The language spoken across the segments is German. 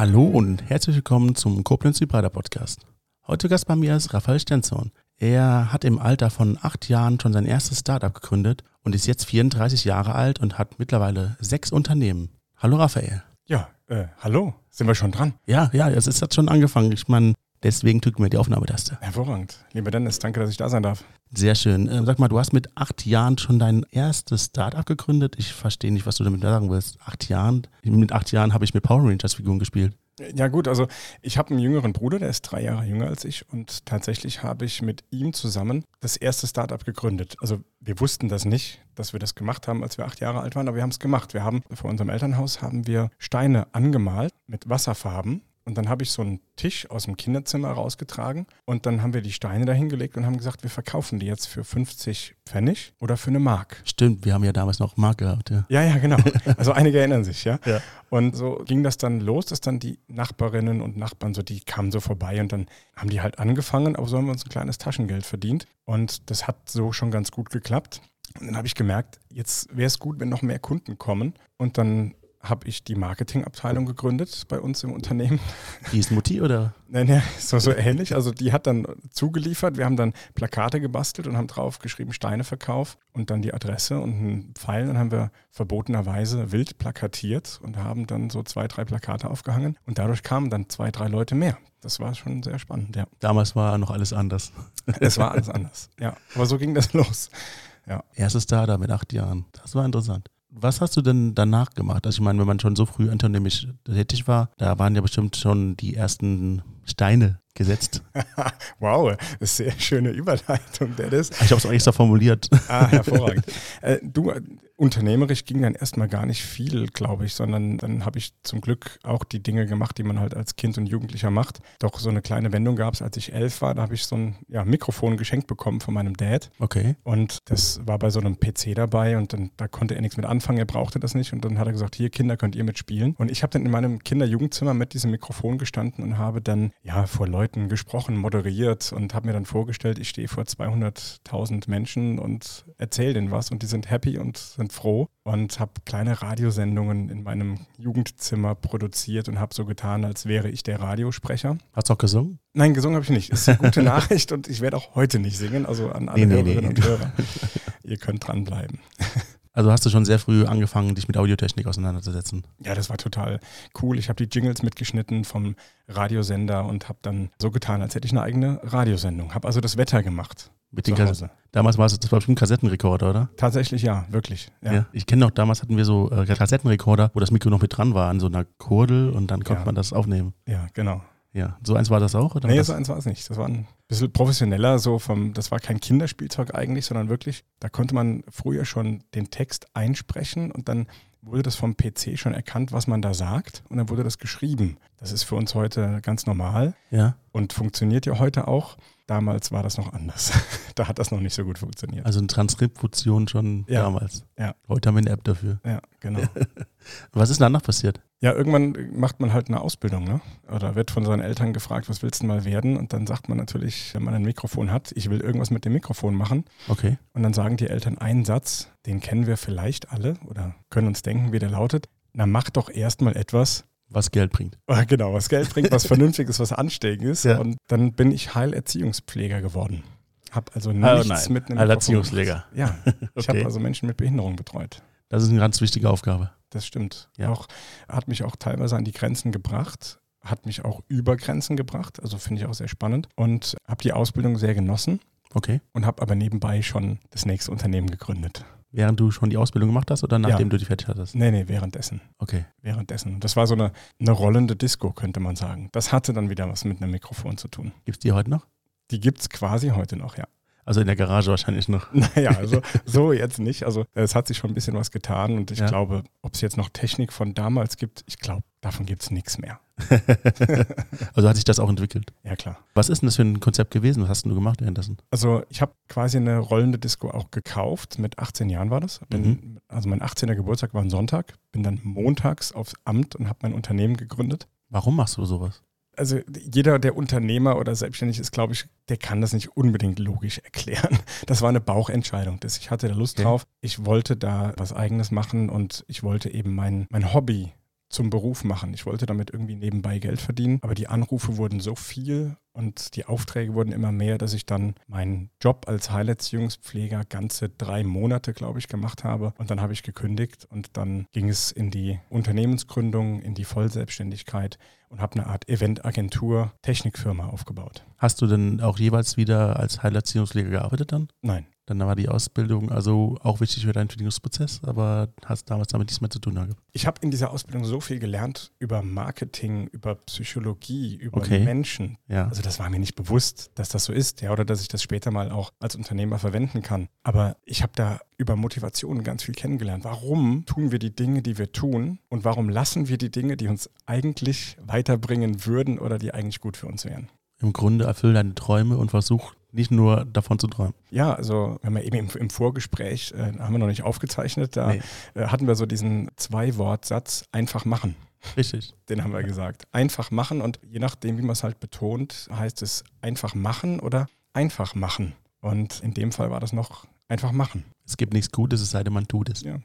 Hallo und herzlich willkommen zum Koblenz Vibrator Podcast. Heute Gast bei mir ist Raphael Stenzorn. Er hat im Alter von acht Jahren schon sein erstes Startup gegründet und ist jetzt 34 Jahre alt und hat mittlerweile sechs Unternehmen. Hallo Raphael. Ja, äh, hallo, sind wir schon dran? Ja, ja, es ist, hat schon angefangen. Ich meine, deswegen drücken wir die Aufnahmetaste. Hervorragend. Lieber Dennis, danke, dass ich da sein darf. Sehr schön. Ähm, sag mal, du hast mit acht Jahren schon dein erstes Startup gegründet. Ich verstehe nicht, was du damit sagen willst. Acht Jahren? Mit acht Jahren habe ich mit Power Rangers Figuren gespielt. Ja gut, also ich habe einen jüngeren Bruder, der ist drei Jahre jünger als ich und tatsächlich habe ich mit ihm zusammen das erste Startup gegründet. Also wir wussten das nicht, dass wir das gemacht haben, als wir acht Jahre alt waren, aber wir haben es gemacht. Wir haben vor unserem Elternhaus haben wir Steine angemalt mit Wasserfarben und dann habe ich so einen Tisch aus dem Kinderzimmer rausgetragen und dann haben wir die Steine dahingelegt und haben gesagt, wir verkaufen die jetzt für 50 Pfennig oder für eine Mark. Stimmt, wir haben ja damals noch Mark gehabt, ja. Ja, ja, genau. Also einige erinnern sich, ja? Ja. Und so ging das dann los, dass dann die Nachbarinnen und Nachbarn so, die kamen so vorbei und dann haben die halt angefangen, aber so haben wir uns ein kleines Taschengeld verdient. Und das hat so schon ganz gut geklappt. Und dann habe ich gemerkt, jetzt wäre es gut, wenn noch mehr Kunden kommen. Und dann habe ich die Marketingabteilung gegründet bei uns im Unternehmen. Die ist Mutti oder? Nein, nein, so, so ähnlich. Also die hat dann zugeliefert. Wir haben dann Plakate gebastelt und haben drauf geschrieben Steineverkauf und dann die Adresse und einen Pfeil. Dann haben wir verbotenerweise wild plakatiert und haben dann so zwei, drei Plakate aufgehangen. Und dadurch kamen dann zwei, drei Leute mehr. Das war schon sehr spannend, ja. Damals war noch alles anders. Es war alles anders, ja. Aber so ging das los. Ja. Erstes Startup mit acht Jahren. Das war interessant. Was hast du denn danach gemacht? Also ich meine, wenn man schon so früh unternehmerisch tätig war, da waren ja bestimmt schon die ersten Steine gesetzt. wow, das sehr schöne Überleitung, Dennis. Ich habe es auch extra formuliert. Ah, hervorragend. äh, du, unternehmerisch ging dann erstmal gar nicht viel, glaube ich, sondern dann habe ich zum Glück auch die Dinge gemacht, die man halt als Kind und Jugendlicher macht. Doch so eine kleine Wendung gab es, als ich elf war, da habe ich so ein ja, Mikrofon geschenkt bekommen von meinem Dad. Okay. Und das war bei so einem PC dabei und dann da konnte er nichts mit anfangen, er brauchte das nicht. Und dann hat er gesagt, hier Kinder, könnt ihr mitspielen. Und ich habe dann in meinem Kinder-Jugendzimmer mit diesem Mikrofon gestanden und habe dann ja vor Leuten gesprochen, moderiert und habe mir dann vorgestellt, ich stehe vor 200.000 Menschen und erzähle denen was und die sind happy und sind froh und habe kleine Radiosendungen in meinem Jugendzimmer produziert und habe so getan, als wäre ich der Radiosprecher. Hast du auch gesungen? Nein, gesungen habe ich nicht. Ist eine gute Nachricht und ich werde auch heute nicht singen, also an alle Nee, nee, Hörerinnen nee. und Hörer. Ihr könnt dranbleiben. Also hast du schon sehr früh angefangen, dich mit Audiotechnik auseinanderzusetzen. Ja, das war total cool. Ich habe die Jingles mitgeschnitten vom Radiosender und habe dann so getan, als hätte ich eine eigene Radiosendung. Habe also das Wetter gemacht. Mit den zu Kas Hause. damals war es, das war bestimmt ein Kassettenrekorder, oder? Tatsächlich ja, wirklich. Ja. Ja. Ich kenne noch, damals hatten wir so äh, Kassettenrekorder, wo das Mikro noch mit dran war, an so einer Kurdel und dann konnte Ja. man das aufnehmen. ja, genau. Ja, so eins war das auch? Oder Nee, das? so eins war es nicht. Das war ein bisschen professioneller, so vom, das war kein Kinderspielzeug eigentlich, sondern wirklich, da konnte man früher schon den Text einsprechen und dann wurde das vom PC schon erkannt, was man da sagt und dann wurde das geschrieben. Das ist für uns heute ganz normal ja. und funktioniert ja heute auch. Damals war das noch anders. da hat das noch nicht so gut funktioniert. Also eine Transkription schon Ja. damals. Ja. Heute haben wir eine App dafür. Ja, genau. Was ist danach passiert? Ja, irgendwann macht man halt eine Ausbildung, ne? Oder wird von seinen Eltern gefragt, was willst du mal werden? Und dann sagt man natürlich, wenn man ein Mikrofon hat, ich will irgendwas mit dem Mikrofon machen. Okay. Und dann sagen die Eltern einen Satz, den kennen wir vielleicht alle oder können uns denken, wie der lautet. Na, mach doch erstmal etwas, Was Geld bringt. Ah, genau, was Geld bringt, was Vernünftiges, was Anständiges. Ja. Und dann bin ich Heilerziehungspfleger geworden. Hab also Oh nichts nein, mit einem Heilerziehungspfleger. Ja, ich Okay. habe also Menschen mit Behinderung betreut. Das ist eine ganz wichtige Aufgabe. Das stimmt. Ja. Auch, hat mich auch teilweise an die Grenzen gebracht, hat mich auch über Grenzen gebracht. Also finde ich auch sehr spannend. Und habe die Ausbildung sehr genossen Okay. und habe aber nebenbei schon das nächste Unternehmen gegründet. Während du schon die Ausbildung gemacht hast oder nachdem Ja. du die fertig hattest? Nee, nee, währenddessen. Okay. Währenddessen. Das war so eine, eine rollende Disco, könnte man sagen. Das hatte dann wieder was mit einem Mikrofon zu tun. Gibt es die heute noch? Die gibt es quasi heute noch, ja. Also in der Garage wahrscheinlich noch. Naja, also so jetzt nicht. Also es hat sich schon ein bisschen was getan und ich Ja. glaube, ob es jetzt noch Technik von damals gibt, ich glaube, davon gibt es nichts mehr. also hat sich das auch entwickelt. Ja, klar. Was ist denn das für ein Konzept gewesen? Was hast denn du gemacht währenddessen? Also ich habe quasi eine rollende Disco auch gekauft. Mit 18 Jahren war das. Bin, Also mein 18. Geburtstag war ein Sonntag. Bin dann montags aufs Amt und habe mein Unternehmen gegründet. Warum machst du sowas? Also jeder, der Unternehmer oder selbstständig ist, glaube ich, der kann das nicht unbedingt logisch erklären. Das war eine Bauchentscheidung. Das, ich hatte da Lust Okay. drauf. Ich wollte da was eigenes machen und ich wollte eben mein, mein Hobby zum Beruf machen. Ich wollte damit irgendwie nebenbei Geld verdienen, aber die Anrufe wurden so viel und die Aufträge wurden immer mehr, dass ich dann meinen Job als Heilerziehungspfleger ganze drei Monate, glaube ich, gemacht habe. Und dann habe ich gekündigt und dann ging es in die Unternehmensgründung, in die Vollselbstständigkeit und habe eine Art Eventagentur, Technikfirma aufgebaut. Hast du denn auch jeweils wieder als Heilerziehungspfleger gearbeitet dann? Nein. Dann war die Ausbildung also auch wichtig für deinen Entwicklungsprozess, aber hast damals damit nichts mehr zu tun gehabt. Ich habe in dieser Ausbildung so viel gelernt über Marketing, über Psychologie, über Okay. Menschen. Ja. Also das war mir nicht bewusst, dass das so ist, ja, oder dass ich das später mal auch als Unternehmer verwenden kann. Aber ich habe da über Motivation ganz viel kennengelernt. Warum tun wir die Dinge, die wir tun? Und warum lassen wir die Dinge, die uns eigentlich weiterbringen würden oder die eigentlich gut für uns wären? Im Grunde erfüll deine Träume und versuch nicht nur davon zu träumen. Ja, also wenn wir eben im, im Vorgespräch, äh, haben wir noch nicht aufgezeichnet, da Nee. äh, hatten wir so diesen Zwei-Wort-Satz, einfach machen. Richtig. Den haben wir gesagt. Einfach machen und je nachdem, wie man es halt betont, heißt es einfach machen oder einfach machen. Und in dem Fall war das noch einfach machen. Es gibt nichts Gutes, es sei denn, man tut es. Ja.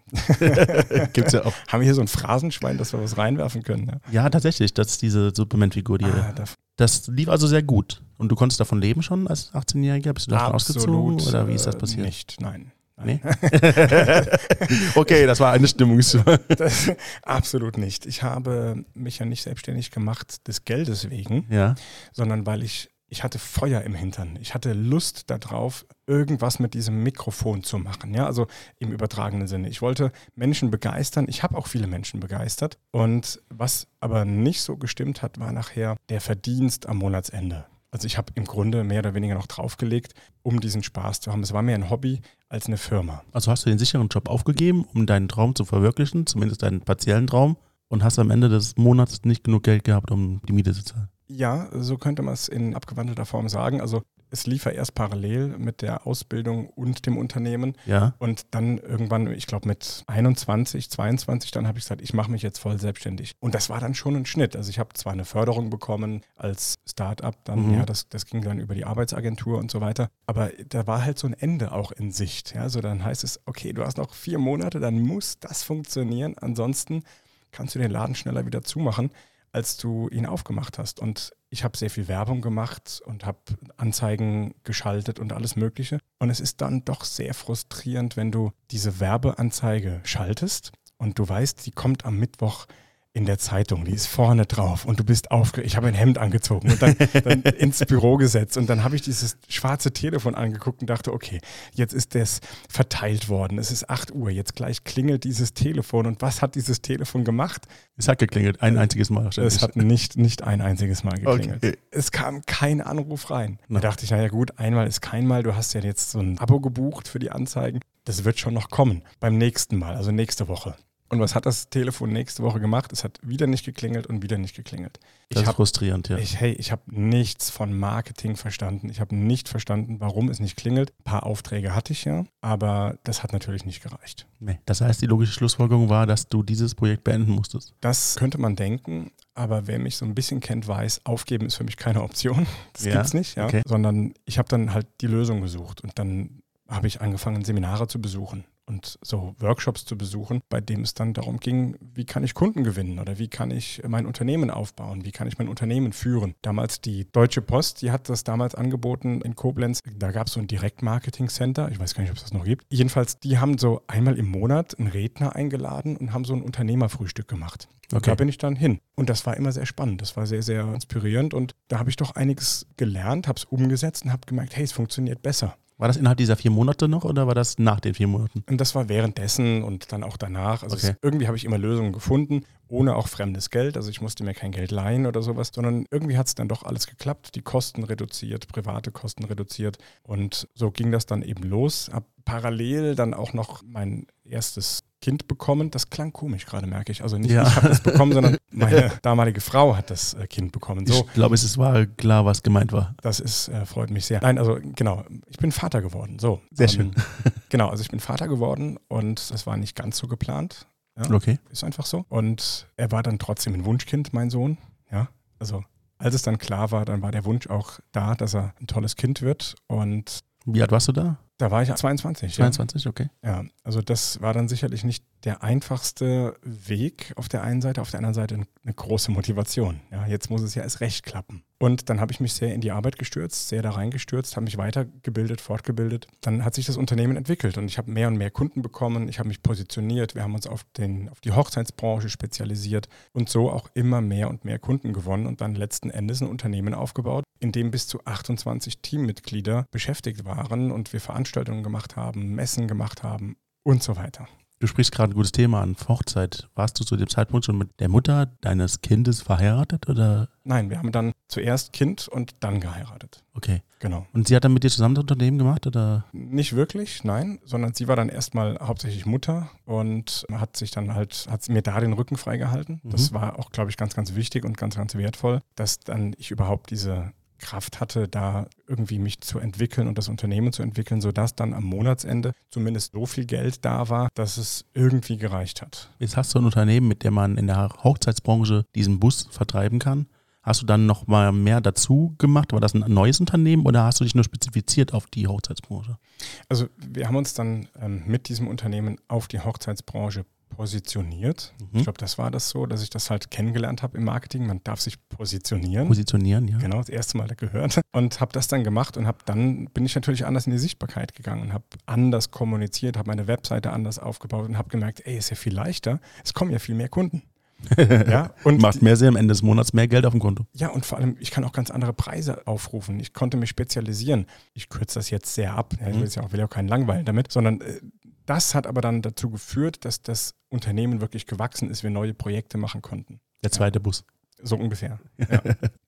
Gibt's ja auch. Haben wir hier so ein Phrasenschwein, dass wir was reinwerfen können? Ne? Ja, tatsächlich. Das ist diese Superman-Figur, die. Ah, Das lief also sehr gut. Und du konntest davon leben schon als 18-Jähriger? Bist du davon ausgezogen absolut oder wie ist das passiert? Nicht, nein. Nee? okay, das war eine Stimmungs. Das, absolut nicht. Ich habe mich ja nicht selbstständig gemacht des Geldes wegen, ja. sondern weil ich, ich hatte Feuer im Hintern. Ich hatte Lust darauf, irgendwas mit diesem Mikrofon zu machen. Ja, also im übertragenen Sinne. Ich wollte Menschen begeistern. Ich habe auch viele Menschen begeistert. Und was aber nicht so gestimmt hat, war nachher der Verdienst am Monatsende. Also ich habe im Grunde mehr oder weniger noch draufgelegt, um diesen Spaß zu haben. Es war mehr ein Hobby als eine Firma. Also hast du den sicheren Job aufgegeben, um deinen Traum zu verwirklichen, zumindest deinen partiellen Traum, und hast am Ende des Monats nicht genug Geld gehabt, um die Miete zu zahlen. Ja, so könnte man es in abgewandelter Form sagen. Also es lief ja erst parallel mit der Ausbildung und dem Unternehmen. Ja. Und dann irgendwann, ich glaube mit 21, 22, dann habe ich gesagt, ich mache mich jetzt voll selbstständig. Und das war dann schon ein Schnitt. Also ich habe zwar eine Förderung bekommen als Start-up, dann, Mhm. ja, das, das ging dann über die Arbeitsagentur und so weiter. Aber da war halt so ein Ende auch in Sicht. Ja, also dann heißt es, okay, du hast noch vier Monate, dann muss das funktionieren. Ansonsten kannst du den Laden schneller wieder zumachen, als du ihn aufgemacht hast. Und ich habe sehr viel Werbung gemacht und habe Anzeigen geschaltet und alles Mögliche. Und es ist dann doch sehr frustrierend, wenn du diese Werbeanzeige schaltest und du weißt, die kommt am Mittwoch in der Zeitung, die ist vorne drauf und du bist aufgeregt. Ich habe ein Hemd angezogen und dann, dann ins Büro gesetzt und dann habe ich dieses schwarze Telefon angeguckt und dachte, okay, jetzt ist das verteilt worden. Es ist 8 Uhr, jetzt gleich klingelt dieses Telefon und was hat dieses Telefon gemacht? Es hat geklingelt, ein einziges Mal. Es hat nicht, nicht ein einziges Mal geklingelt. Okay. Es kam kein Anruf rein. Da dachte ich, naja gut, einmal ist kein Mal. Du hast ja jetzt so ein Abo gebucht für die Anzeigen. Das wird schon noch kommen beim nächsten Mal, also nächste Woche. Und was hat das Telefon nächste Woche gemacht? Es hat wieder nicht geklingelt und wieder nicht geklingelt. Das Ich ist habe frustrierend, ja. ich, hey, ich habe nichts von Marketing verstanden. Ich habe nicht verstanden, warum es nicht klingelt. Ein paar Aufträge hatte ich ja, aber das hat natürlich nicht gereicht. Nee. Das heißt, die logische Schlussfolgerung war, dass du dieses Projekt beenden musstest. Das könnte man denken, aber wer mich so ein bisschen kennt, weiß, aufgeben ist für mich keine Option. Das Ja, gibt's nicht, ja. okay. Sondern ich habe dann halt die Lösung gesucht und dann habe ich angefangen, Seminare zu besuchen und so Workshops zu besuchen, bei dem es dann darum ging, wie kann ich Kunden gewinnen oder wie kann ich mein Unternehmen aufbauen, wie kann ich mein Unternehmen führen. Damals die Deutsche Post, die hat das damals angeboten in Koblenz. Da gab es so ein Direct-Marketing-Center, ich weiß gar nicht, ob es das noch gibt. Jedenfalls, die haben so einmal im Monat einen Redner eingeladen und haben so ein Unternehmerfrühstück gemacht. Und Okay. Da bin ich dann hin. Und das war immer sehr spannend. Das war sehr, sehr inspirierend. Und da habe ich doch einiges gelernt, habe es umgesetzt und habe gemerkt, hey, es funktioniert besser. War das innerhalb dieser vier Monate noch oder war das nach den vier Monaten? Und das war währenddessen und dann auch danach. Also Okay. es, irgendwie habe ich immer Lösungen gefunden, ohne auch fremdes Geld. Also ich musste mir kein Geld leihen oder sowas, sondern irgendwie hat es dann doch alles geklappt. Die Kosten reduziert, private Kosten reduziert. Und so ging das dann eben los. Hab parallel dann auch noch mein erstes Kind bekommen. Das klang komisch gerade, merke ich. Also nicht Ja. ich habe das bekommen, sondern meine damalige Frau hat das äh, Kind bekommen. So, Ich glaube, es war klar, was gemeint war. das ist, äh, freut mich sehr. Nein, also genau, ich bin Vater geworden. So. Sehr Ähm, schön. Genau, also ich bin Vater geworden und das war nicht ganz so geplant. Ja, Okay. ist einfach so. Und er war dann trotzdem ein Wunschkind, mein Sohn. Ja, also als es dann klar war, dann war der Wunsch auch da, dass er ein tolles Kind wird. Und Wie alt warst du da? Da war ich 22. 22, okay. Ja, ja also das war dann sicherlich nicht der einfachste Weg auf der einen Seite, auf der anderen Seite eine große Motivation. Ja, jetzt muss es ja erst recht klappen. Und dann habe ich mich sehr in die Arbeit gestürzt, sehr da reingestürzt, habe mich weitergebildet, fortgebildet. Dann hat sich das Unternehmen entwickelt und ich habe mehr und mehr Kunden bekommen. Ich habe mich positioniert. Wir haben uns auf, den, auf die Hochzeitsbranche spezialisiert und so auch immer mehr und mehr Kunden gewonnen und dann letzten Endes ein Unternehmen aufgebaut, in dem bis zu 28 Teammitglieder beschäftigt waren und wir Veranstaltungen gemacht haben, Messen gemacht haben und so weiter. Du sprichst gerade ein gutes Thema an, Hochzeit. Warst du zu dem Zeitpunkt schon mit der Mutter deines Kindes verheiratet oder? Nein, wir haben dann zuerst Kind und dann geheiratet. Okay. Genau. Und sie hat dann mit dir zusammen das Unternehmen gemacht oder? Nicht wirklich, nein, sondern sie war dann erstmal hauptsächlich Mutter und hat sich dann halt, hat mir da den Rücken freigehalten. Mhm. Das war auch, glaube ich, ganz, ganz wichtig und ganz, ganz wertvoll, dass dann ich überhaupt diese Kraft hatte, da irgendwie mich zu entwickeln und das Unternehmen zu entwickeln, sodass dann am Monatsende zumindest so viel Geld da war, dass es irgendwie gereicht hat. Jetzt hast du ein Unternehmen, mit dem man in der Hochzeitsbranche diesen Bus vertreiben kann. Hast du dann noch mal mehr dazu gemacht? War das ein neues Unternehmen oder hast du dich nur spezifiziert auf die Hochzeitsbranche? Also wir haben uns dann ähm, mit diesem Unternehmen auf die Hochzeitsbranche positioniert. Mhm. Ich glaube, das war das so, dass ich das halt kennengelernt habe im Marketing. Man darf sich positionieren. Positionieren, ja. Genau, das erste Mal gehört. Und habe das dann gemacht und habe dann bin ich natürlich anders in die Sichtbarkeit gegangen und habe anders kommuniziert, habe meine Webseite anders aufgebaut und habe gemerkt, ey, ist ja viel leichter. Es kommen ja viel mehr Kunden. ja, und Macht mehr Sinn am Ende des Monats, mehr Geld auf dem Konto. Ja, und vor allem, ich kann auch ganz andere Preise aufrufen. Ich konnte mich spezialisieren. Ich kürze das jetzt sehr ab. Ich will, mhm. ja auch, will ja auch keinen langweilen damit, sondern äh, das hat aber dann dazu geführt, dass das Unternehmen wirklich gewachsen ist, wir neue Projekte machen konnten. Der zweite ja. Bus. So ungefähr. Ja.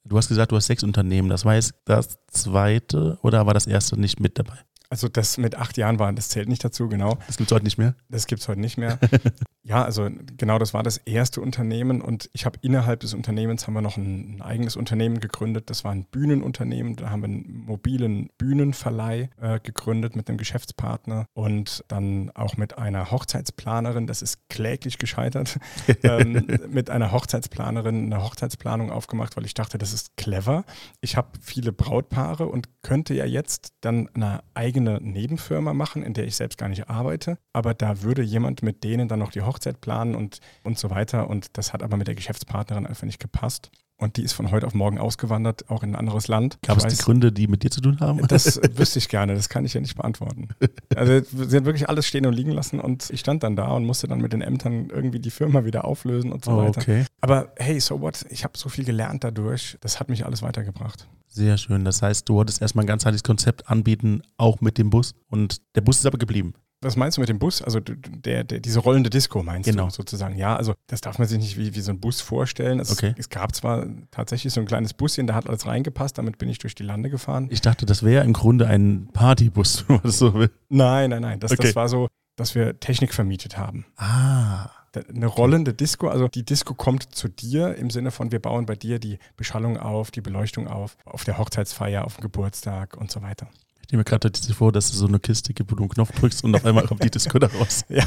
du hast gesagt, du hast sechs Unternehmen. Das war jetzt das zweite oder war das erste nicht mit dabei? Also das mit acht Jahren war, das zählt nicht dazu, genau. Das gibt es heute nicht mehr? Das gibt es heute nicht mehr. ja, also genau, das war das erste Unternehmen und ich habe innerhalb des Unternehmens haben wir noch ein, ein, eigenes Unternehmen gegründet. Das war ein Bühnenunternehmen. Da haben wir einen mobilen Bühnenverleih äh, gegründet mit einem Geschäftspartner und dann auch mit einer Hochzeitsplanerin. Das ist kläglich gescheitert. ähm, mit einer Hochzeitsplanerin eine Hochzeitsplanung aufgemacht, weil ich dachte, das ist clever. Ich habe viele Brautpaare und könnte ja jetzt dann eine eigene eigene Nebenfirma machen, in der ich selbst gar nicht arbeite. Aber da würde jemand mit denen dann noch die Hochzeit planen und, und so weiter. Und das hat aber mit der Geschäftspartnerin einfach nicht gepasst. Und die ist von heute auf morgen ausgewandert, auch in ein anderes Land. Gab es die Gründe, die mit dir zu tun haben? Das wüsste ich gerne, das kann ich ja nicht beantworten. Also sie hat wirklich alles stehen und liegen lassen und ich stand dann da und musste dann mit den Ämtern irgendwie die Firma wieder auflösen und so oh, weiter. Okay. Aber hey, so what? Ich habe so viel gelernt dadurch. Das hat mich alles weitergebracht. Sehr schön. Das heißt, du wolltest erstmal ein ganzheitliches Konzept anbieten, auch mit dem Bus. Und der Bus ist aber geblieben. Was meinst du mit dem Bus? Also der, der, diese rollende Disco meinst genau. du sozusagen? Ja, also das darf man sich nicht wie, wie so ein Bus vorstellen. Es, okay. es gab zwar tatsächlich so ein kleines Buschen, da hat alles reingepasst, damit bin ich durch die Lande gefahren. Ich dachte, das wäre im Grunde ein Partybus, wenn man das so will. Nein, nein, nein. Das, okay. das war so, dass wir Technik vermietet haben. Ah. Eine rollende Disco, also die Disco kommt zu dir im Sinne von, wir bauen bei dir die Beschallung auf, die Beleuchtung auf, auf der Hochzeitsfeier, auf dem Geburtstag und so weiter. Ich nehme mir gerade vor, dass es so eine Kiste gibt, wo du einen Knopf drückst und auf einmal kommt die Disco da raus. ja,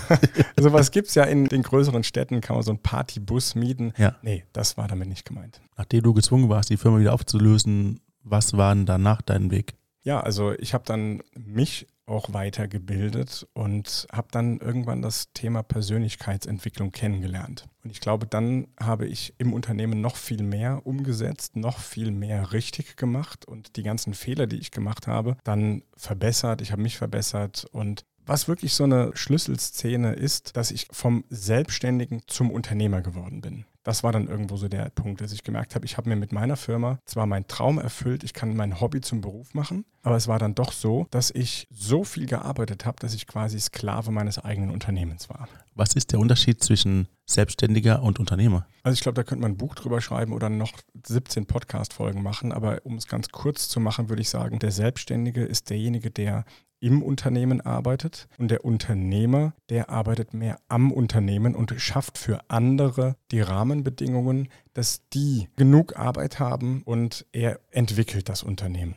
sowas gibt es ja in den größeren Städten, kann man so einen Partybus mieten. Ja. Nee, das war damit nicht gemeint. Nachdem du gezwungen warst, die Firma wieder aufzulösen, was war denn danach dein Weg? Ja, also ich habe dann mich auch weitergebildet und habe dann irgendwann das Thema Persönlichkeitsentwicklung kennengelernt. Und ich glaube, dann habe ich im Unternehmen noch viel mehr umgesetzt, noch viel mehr richtig gemacht und die ganzen Fehler, die ich gemacht habe, dann verbessert. Ich habe mich verbessert und was wirklich so eine Schlüsselszene ist, dass ich vom Selbstständigen zum Unternehmer geworden bin. Das war dann irgendwo so der Punkt, dass ich gemerkt habe, ich habe mir mit meiner Firma zwar meinen Traum erfüllt, ich kann mein Hobby zum Beruf machen, aber es war dann doch so, dass ich so viel gearbeitet habe, dass ich quasi Sklave meines eigenen Unternehmens war. Was ist der Unterschied zwischen Selbstständiger und Unternehmer? Also ich glaube, da könnte man ein Buch drüber schreiben oder noch 17 Podcast-Folgen machen, aber um es ganz kurz zu machen, würde ich sagen, der Selbstständige ist derjenige, der im Unternehmen arbeitet und der Unternehmer, der arbeitet mehr am Unternehmen und schafft für andere die Rahmenbedingungen, dass die genug Arbeit haben und er entwickelt das Unternehmen.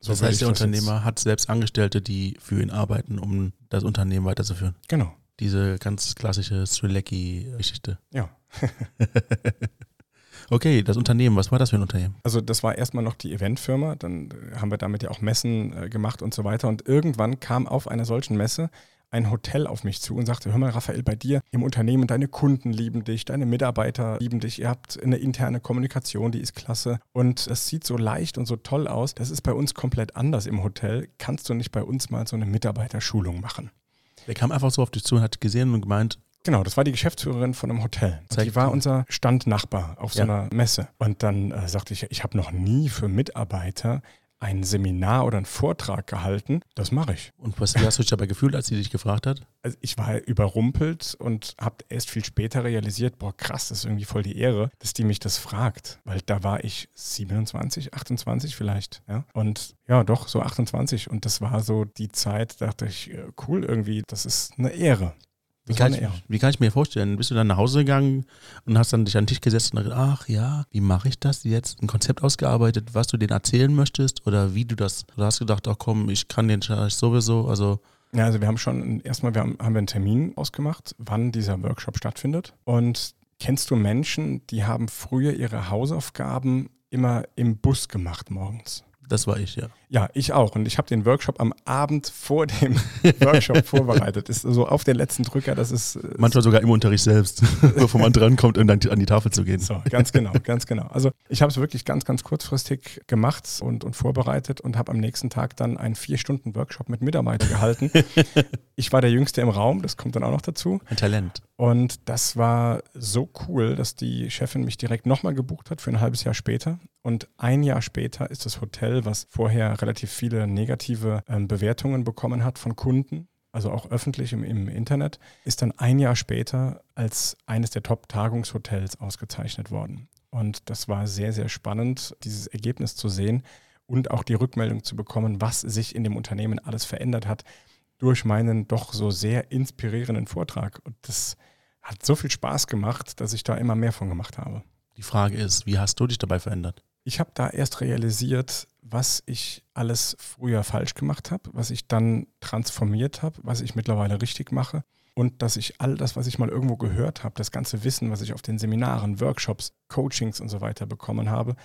So das heißt, der Unternehmer jetzt. hat selbst Angestellte, die für ihn arbeiten, um das Unternehmen weiterzuführen. Genau. Diese ganz klassische Srilecki-Geschichte. Ja. Okay, das Unternehmen, was war das für ein Unternehmen? Also das war erstmal noch die Eventfirma, dann haben wir damit ja auch Messen äh, gemacht und so weiter. Und irgendwann kam auf einer solchen Messe ein Hotel auf mich zu und sagte, hör mal, Raphael, bei dir im Unternehmen, deine Kunden lieben dich, deine Mitarbeiter lieben dich, ihr habt eine interne Kommunikation, die ist klasse und es sieht so leicht und so toll aus. Das ist bei uns komplett anders im Hotel. Kannst du nicht bei uns mal so eine Mitarbeiterschulung machen? Der kam einfach so auf dich zu und hat gesehen und gemeint, Genau, das war die Geschäftsführerin von einem Hotel. Die war unser Standnachbar auf so ja. einer Messe. Und dann äh, sagte ich, ich habe noch nie für Mitarbeiter ein Seminar oder einen Vortrag gehalten. Das mache ich. Und was, wie hast du dich dabei gefühlt, als sie dich gefragt hat? Also ich war überrumpelt und habe erst viel später realisiert, boah krass, das ist irgendwie voll die Ehre, dass die mich das fragt. Weil da war ich 27, 28 vielleicht. Ja? Und ja, doch, so 28. Und das war so die Zeit, dachte ich, äh, cool irgendwie, das ist eine Ehre. Wie kann, ich, wie kann, ich, mir vorstellen? Bist du dann nach Hause gegangen und hast dann dich an den Tisch gesetzt und gedacht, ach ja, wie mache ich das jetzt? Ein Konzept ausgearbeitet, was du denen erzählen möchtest oder wie du das, du hast gedacht, ach komm, ich kann den sowieso, also. Ja, also wir haben schon, erstmal wir haben, haben wir einen Termin ausgemacht, wann dieser Workshop stattfindet und kennst du Menschen, die haben früher ihre Hausaufgaben immer im Bus gemacht morgens? Das war ich, ja. Ja, ich auch. Und ich habe den Workshop am Abend vor dem Workshop vorbereitet. Ist so auf den letzten Drücker, das ist. Äh, Manchmal sogar im Unterricht selbst, bevor man drankommt, um dann an die Tafel zu gehen. So, ganz genau, ganz genau. Also ich habe es wirklich ganz, ganz kurzfristig gemacht und, und vorbereitet und habe am nächsten Tag dann einen Vier-Stunden-Workshop mit Mitarbeitern gehalten. ich war der Jüngste im Raum, das kommt dann auch noch dazu. Ein Talent. Und das war so cool, dass die Chefin mich direkt nochmal gebucht hat für ein halbes Jahr später. Und ein Jahr später ist das Hotel, was vorher relativ viele negative ähm, Bewertungen bekommen hat von Kunden, also auch öffentlich im, im, Internet, ist dann ein Jahr später als eines der Top-Tagungshotels ausgezeichnet worden. Und das war sehr, sehr spannend, dieses Ergebnis zu sehen und auch die Rückmeldung zu bekommen, was sich in dem Unternehmen alles verändert hat durch meinen doch so sehr inspirierenden Vortrag. Und das hat so viel Spaß gemacht, dass ich da immer mehr von gemacht habe. Die Frage ist, wie hast du dich dabei verändert? Ich habe da erst realisiert, was ich alles früher falsch gemacht habe, was ich dann transformiert habe, was ich mittlerweile richtig mache und dass ich all das, was ich mal irgendwo gehört habe, das ganze Wissen, was ich auf den Seminaren, Workshops, Coachings und so weiter bekommen habe,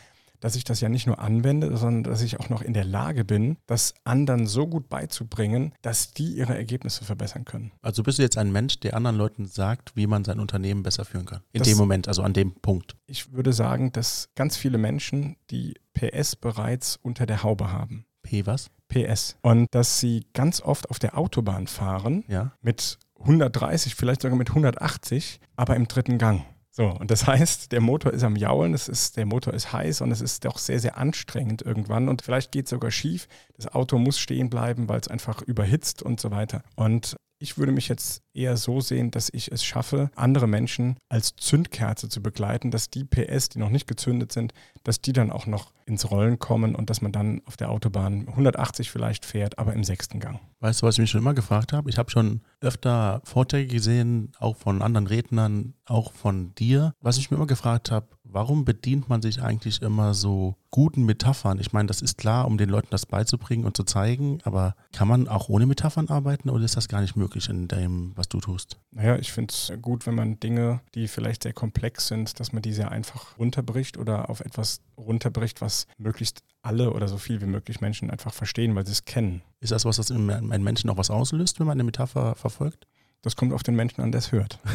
dass ich das ja nicht nur anwende, sondern dass ich auch noch in der Lage bin, das anderen so gut beizubringen, dass die ihre Ergebnisse verbessern können. Also bist du jetzt ein Mensch, der anderen Leuten sagt, wie man sein Unternehmen besser führen kann? In das, dem Moment, also an dem Punkt. Ich würde sagen, dass ganz viele Menschen die PS bereits unter der Haube haben. P was? PS. Und dass sie ganz oft auf der Autobahn fahren ja. mit 130, vielleicht sogar mit 180, aber im dritten Gang. So, und das heißt, der Motor ist am Jaulen, es ist, der Motor ist heiß und es ist auch sehr, sehr anstrengend irgendwann und vielleicht geht es sogar schief. Das Auto muss stehen bleiben, weil es einfach überhitzt und so weiter. Und ich würde mich jetzt eher so sehen, dass ich es schaffe, andere Menschen als Zündkerze zu begleiten, dass die PS, die noch nicht gezündet sind, dass die dann auch noch ins Rollen kommen und dass man dann auf der Autobahn 180 vielleicht fährt, aber im sechsten Gang. Weißt du, was ich mich schon immer gefragt habe? Ich habe schon öfter Vorträge gesehen, auch von anderen Rednern, auch von dir. Was ich mir immer gefragt habe, warum bedient man sich eigentlich immer so guten Metaphern? Ich meine, das ist klar, um den Leuten das beizubringen und zu zeigen, aber kann man auch ohne Metaphern arbeiten oder ist das gar nicht möglich in dem, was du tust? Naja, ich finde es gut, wenn man Dinge, die vielleicht sehr komplex sind, dass man die sehr einfach runterbricht oder auf etwas runterbricht, was möglichst alle oder so viel wie möglich Menschen einfach verstehen, weil sie es kennen. Ist das was, das in einem Menschen auch was auslöst, wenn man eine Metapher verfolgt? Das kommt auf den Menschen an, der es hört.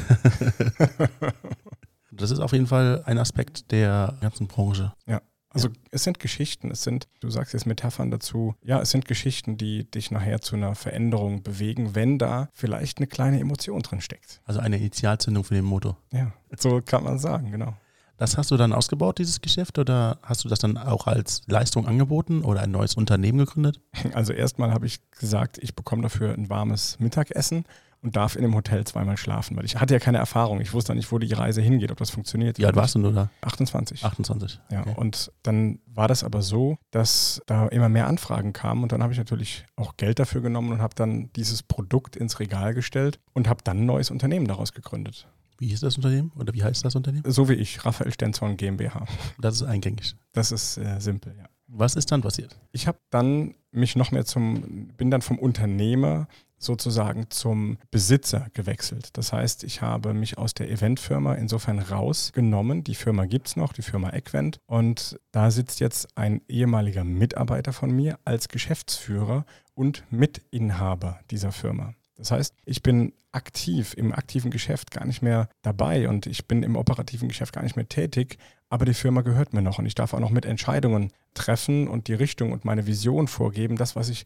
das ist auf jeden Fall ein Aspekt der ganzen Branche. Ja. Also ja. es sind Geschichten, es sind, du sagst jetzt Metaphern dazu, ja, es sind Geschichten, die dich nachher zu einer Veränderung bewegen, wenn da vielleicht eine kleine Emotion drin steckt. Also eine Initialzündung für den Motor. Ja, so kann man sagen, genau. Das hast du dann ausgebaut, dieses Geschäft, oder hast du das dann auch als Leistung angeboten oder ein neues Unternehmen gegründet? Also erstmal habe ich gesagt, ich bekomme dafür ein warmes Mittagessen und darf in dem Hotel zweimal schlafen, weil ich hatte ja keine Erfahrung. Ich wusste nicht, wo die Reise hingeht, ob das funktioniert. Wie alt warst du nur da? 28. 28. Ja, okay. und dann war das aber so, dass da immer mehr Anfragen kamen und dann habe ich natürlich auch Geld dafür genommen und habe dann dieses Produkt ins Regal gestellt und habe dann ein neues Unternehmen daraus gegründet. Wie hieß das Unternehmen oder wie heißt das Unternehmen? So wie ich, Raphael Stenzorn GmbH. Das ist eingängig. Das ist äh, simpel, ja. Was ist dann passiert? Ich habe dann mich noch mehr zum, bin dann vom Unternehmer sozusagen zum Besitzer gewechselt. Das heißt, ich habe mich aus der Eventfirma insofern rausgenommen. Die Firma gibt es noch, die Firma Equent. Und da sitzt jetzt ein ehemaliger Mitarbeiter von mir als Geschäftsführer und Mitinhaber dieser Firma. Das heißt, ich bin aktiv im aktiven Geschäft gar nicht mehr dabei und ich bin im operativen Geschäft gar nicht mehr tätig, aber die Firma gehört mir noch und ich darf auch noch mit Entscheidungen treffen und die Richtung und meine Vision vorgeben. Das, was ich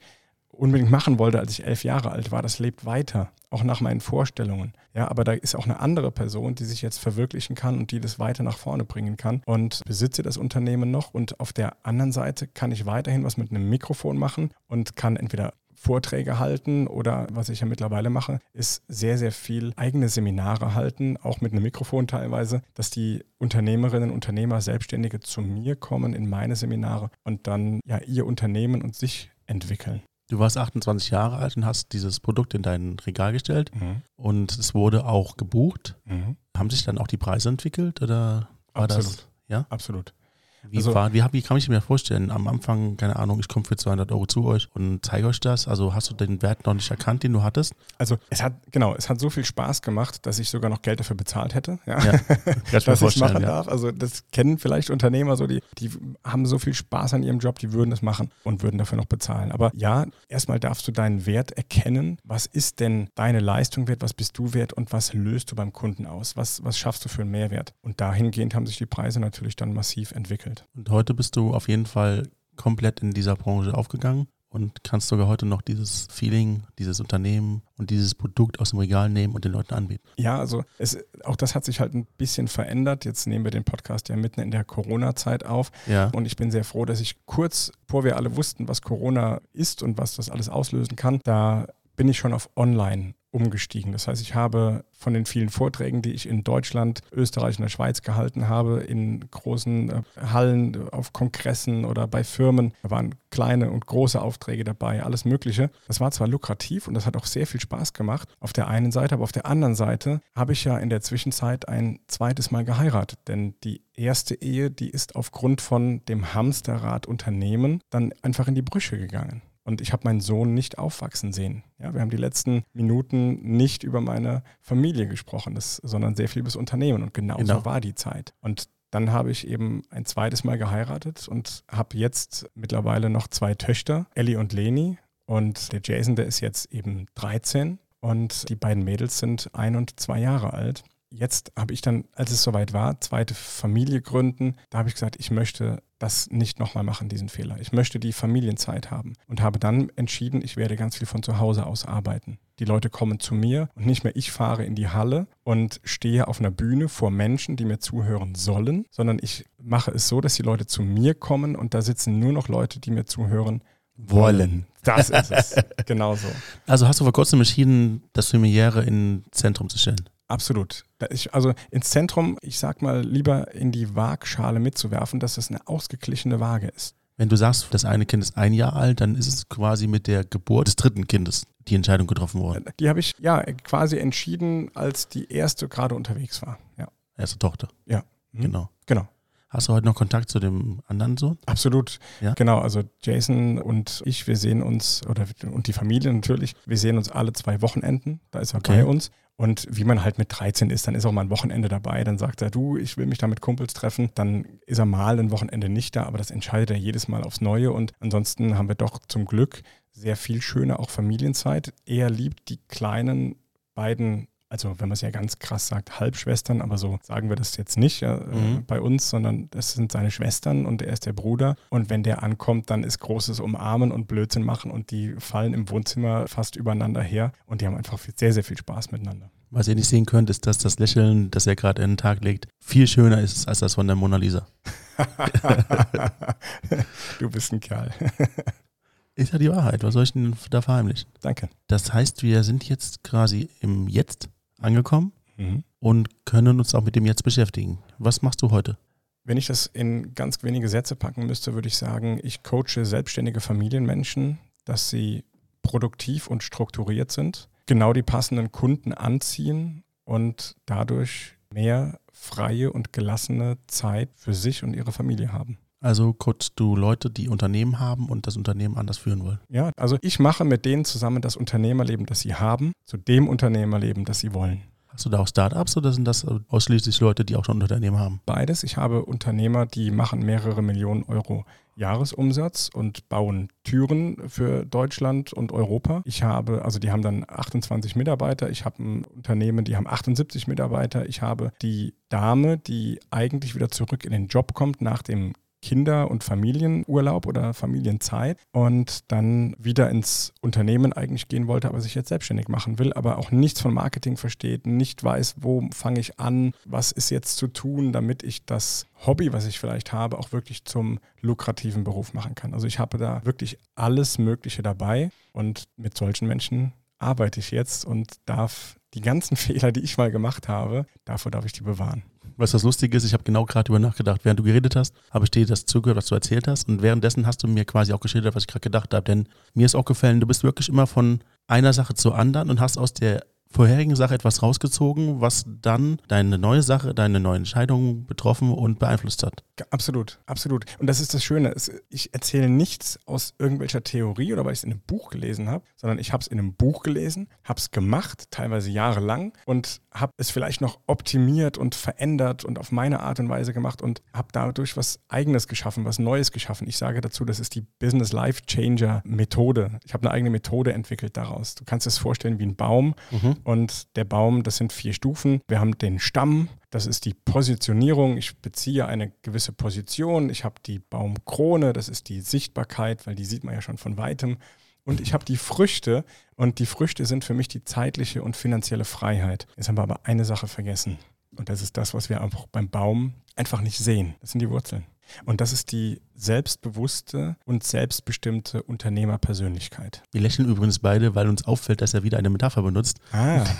unbedingt machen wollte, als ich elf Jahre alt war, das lebt weiter, auch nach meinen Vorstellungen. Ja, aber da ist auch eine andere Person, die sich jetzt verwirklichen kann und die das weiter nach vorne bringen kann und besitze das Unternehmen noch und auf der anderen Seite kann ich weiterhin was mit einem Mikrofon machen und kann entweder Vorträge halten oder was ich ja mittlerweile mache, ist sehr, sehr viel eigene Seminare halten, auch mit einem Mikrofon teilweise, dass die Unternehmerinnen, Unternehmer, Selbstständige zu mir kommen in meine Seminare und dann ja ihr Unternehmen und sich entwickeln. Du warst 28 Jahre alt und hast dieses Produkt in dein Regal gestellt mhm. und es wurde auch gebucht. Mhm. Haben sich dann auch die Preise entwickelt oder war Absolut. das? Ja, absolut. Wie, also, war, wie, wie kann ich mir vorstellen? Am Anfang, keine Ahnung, ich komme für 200 Euro zu euch und zeige euch das. Also hast du den Wert noch nicht erkannt, den du hattest? Also es hat, genau, es hat so viel Spaß gemacht, dass ich sogar noch Geld dafür bezahlt hätte, ja, ja dass ich machen ja. darf. Also das kennen vielleicht Unternehmer so, die, die haben so viel Spaß an ihrem Job, die würden das machen und würden dafür noch bezahlen. Aber ja, erstmal darfst du deinen Wert erkennen. Was ist denn deine Leistung wert? Was bist du wert? Und was löst du beim Kunden aus? Was, was schaffst du für einen Mehrwert? Und dahingehend haben sich die Preise natürlich dann massiv entwickelt. Und heute bist bist du auf jeden Fall komplett in dieser Branche aufgegangen und kannst sogar heute noch dieses Feeling, dieses Unternehmen und dieses Produkt aus dem Regal nehmen und den Leuten anbieten. Ja, also es, auch das hat sich halt ein bisschen verändert. Jetzt nehmen wir den Podcast ja mitten in der Corona-Zeit auf. Ja. Und ich bin sehr froh, dass ich kurz, bevor wir alle wussten, was Corona ist und was das alles auslösen kann, da bin ich schon auf Online umgestiegen. Das heißt, ich habe von den vielen Vorträgen, die ich in Deutschland, Österreich und der Schweiz gehalten habe, in großen äh, Hallen, auf Kongressen oder bei Firmen, da waren kleine und große Aufträge dabei, alles Mögliche. Das war zwar lukrativ und das hat auch sehr viel Spaß gemacht auf der einen Seite, aber auf der anderen Seite habe ich ja in der Zwischenzeit ein zweites Mal geheiratet, denn die erste Ehe, die ist aufgrund von dem Hamsterrad Unternehmen dann einfach in die Brüche gegangen. Und ich habe meinen Sohn nicht aufwachsen sehen. Ja, wir haben die letzten Minuten nicht über meine Familie gesprochen, das, sondern sehr viel über das Unternehmen. Und genau, genau. so war die Zeit. Und dann habe ich eben ein zweites Mal geheiratet und habe jetzt mittlerweile noch zwei Töchter, Ellie und Leni. Und der Jason, der ist jetzt eben 13 und die beiden Mädels sind ein und zwei Jahre alt. Jetzt habe ich dann, als es soweit war, zweite Familie gründen, da habe ich gesagt, ich möchte das nicht nochmal machen, diesen Fehler. Ich möchte die Familienzeit haben und habe dann entschieden, ich werde ganz viel von zu Hause aus arbeiten. Die Leute kommen zu mir und nicht mehr ich fahre in die Halle und stehe auf einer Bühne vor Menschen, die mir zuhören sollen, sondern ich mache es so, dass die Leute zu mir kommen und da sitzen nur noch Leute, die mir zuhören wollen. Das ist es. genau so. Also hast du vor kurzem entschieden, das Familiäre ins Zentrum zu stellen? Absolut. Ich, also ins Zentrum, ich sag mal, lieber in die Waagschale mitzuwerfen, dass das eine ausgeglichene Waage ist. Wenn du sagst, das eine Kind ist ein Jahr alt, dann ist es quasi mit der Geburt des dritten Kindes die Entscheidung getroffen worden. Die habe ich ja quasi entschieden, als die erste gerade unterwegs war. Ja. Erste Tochter. Ja. Mhm. Genau. Genau. Hast du heute noch Kontakt zu dem anderen Sohn? Absolut. Ja? Genau, also Jason und ich, wir sehen uns, oder und die Familie natürlich, wir sehen uns alle zwei Wochenenden. Da ist er okay. bei uns. Und wie man halt mit 13 ist, dann ist auch mal ein Wochenende dabei. Dann sagt er, du, ich will mich da mit Kumpels treffen. Dann ist er mal ein Wochenende nicht da, aber das entscheidet er jedes Mal aufs Neue. Und ansonsten haben wir doch zum Glück sehr viel schöne auch Familienzeit. Er liebt die kleinen beiden also wenn man es ja ganz krass sagt, Halbschwestern, aber so sagen wir das jetzt nicht äh, mhm. bei uns, sondern das sind seine Schwestern und er ist der Bruder. Und wenn der ankommt, dann ist großes Umarmen und Blödsinn machen und die fallen im Wohnzimmer fast übereinander her und die haben einfach sehr, sehr viel Spaß miteinander. Was ihr nicht sehen könnt, ist, dass das Lächeln, das er gerade in den Tag legt, viel schöner ist als das von der Mona Lisa. du bist ein Kerl. ist ja die Wahrheit. Was soll ich denn da verheimlichen? Danke. Das heißt, wir sind jetzt quasi im Jetzt angekommen mhm. und können uns auch mit dem jetzt beschäftigen. Was machst du heute? Wenn ich das in ganz wenige Sätze packen müsste, würde ich sagen, ich coache selbstständige Familienmenschen, dass sie produktiv und strukturiert sind, genau die passenden Kunden anziehen und dadurch mehr freie und gelassene Zeit für sich und ihre Familie haben. Also coachst du Leute, die Unternehmen haben und das Unternehmen anders führen wollen? Ja, also ich mache mit denen zusammen das Unternehmerleben, das sie haben, zu dem Unternehmerleben, das sie wollen. Hast du da auch Startups oder sind das ausschließlich Leute, die auch schon Unternehmen haben? Beides. Ich habe Unternehmer, die machen mehrere Millionen Euro Jahresumsatz und bauen Türen für Deutschland und Europa. Ich habe, also die haben dann 28 Mitarbeiter. Ich habe ein Unternehmen, die haben 78 Mitarbeiter. Ich habe die Dame, die eigentlich wieder zurück in den Job kommt nach dem Kinder- und Familienurlaub oder Familienzeit und dann wieder ins Unternehmen eigentlich gehen wollte, aber sich jetzt selbstständig machen will, aber auch nichts von Marketing versteht, nicht weiß, wo fange ich an, was ist jetzt zu tun, damit ich das Hobby, was ich vielleicht habe, auch wirklich zum lukrativen Beruf machen kann. Also ich habe da wirklich alles Mögliche dabei und mit solchen Menschen arbeite ich jetzt und darf die ganzen Fehler, die ich mal gemacht habe, davor darf ich die bewahren. Was das Lustige ist, ich habe genau gerade über nachgedacht. Während du geredet hast, habe ich dir das zugehört, was du erzählt hast. Und währenddessen hast du mir quasi auch geschildert, was ich gerade gedacht habe. Denn mir ist auch gefallen, du bist wirklich immer von einer Sache zur anderen und hast aus der vorherigen Sache etwas rausgezogen, was dann deine neue Sache, deine neue Entscheidung betroffen und beeinflusst hat. Absolut, absolut. Und das ist das Schöne. Ich erzähle nichts aus irgendwelcher Theorie oder weil ich es in einem Buch gelesen habe, sondern ich habe es in einem Buch gelesen, habe es gemacht, teilweise jahrelang und habe es vielleicht noch optimiert und verändert und auf meine Art und Weise gemacht und habe dadurch was Eigenes geschaffen, was Neues geschaffen. Ich sage dazu, das ist die Business Life Changer Methode. Ich habe eine eigene Methode entwickelt daraus. Du kannst es vorstellen wie ein Baum mhm. und der Baum, das sind vier Stufen. Wir haben den Stamm, das ist die Positionierung. Ich beziehe eine gewisse Position. Ich habe die Baumkrone, das ist die Sichtbarkeit, weil die sieht man ja schon von weitem. Und ich habe die Früchte und die Früchte sind für mich die zeitliche und finanzielle Freiheit. Jetzt haben wir aber eine Sache vergessen. Und das ist das, was wir auch beim Baum einfach nicht sehen. Das sind die Wurzeln. Und das ist die selbstbewusste und selbstbestimmte Unternehmerpersönlichkeit. Wir lächeln übrigens beide, weil uns auffällt, dass er wieder eine Metapher benutzt. Ah.